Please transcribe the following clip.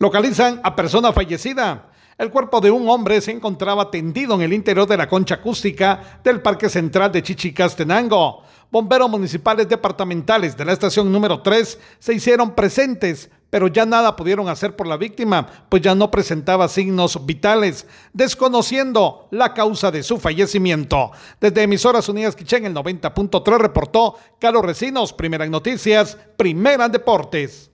Localizan a persona fallecida. El cuerpo de un hombre se encontraba tendido en el interior de la concha acústica del Parque Central de Chichicastenango. Bomberos municipales departamentales de la estación número 3 se hicieron presentes, pero ya nada pudieron hacer por la víctima, pues ya no presentaba signos vitales, desconociendo la causa de su fallecimiento. Desde Emisoras Unidas Quichén, el 90.3 reportó Carlos Recinos, Primera en Noticias, Primera en Deportes.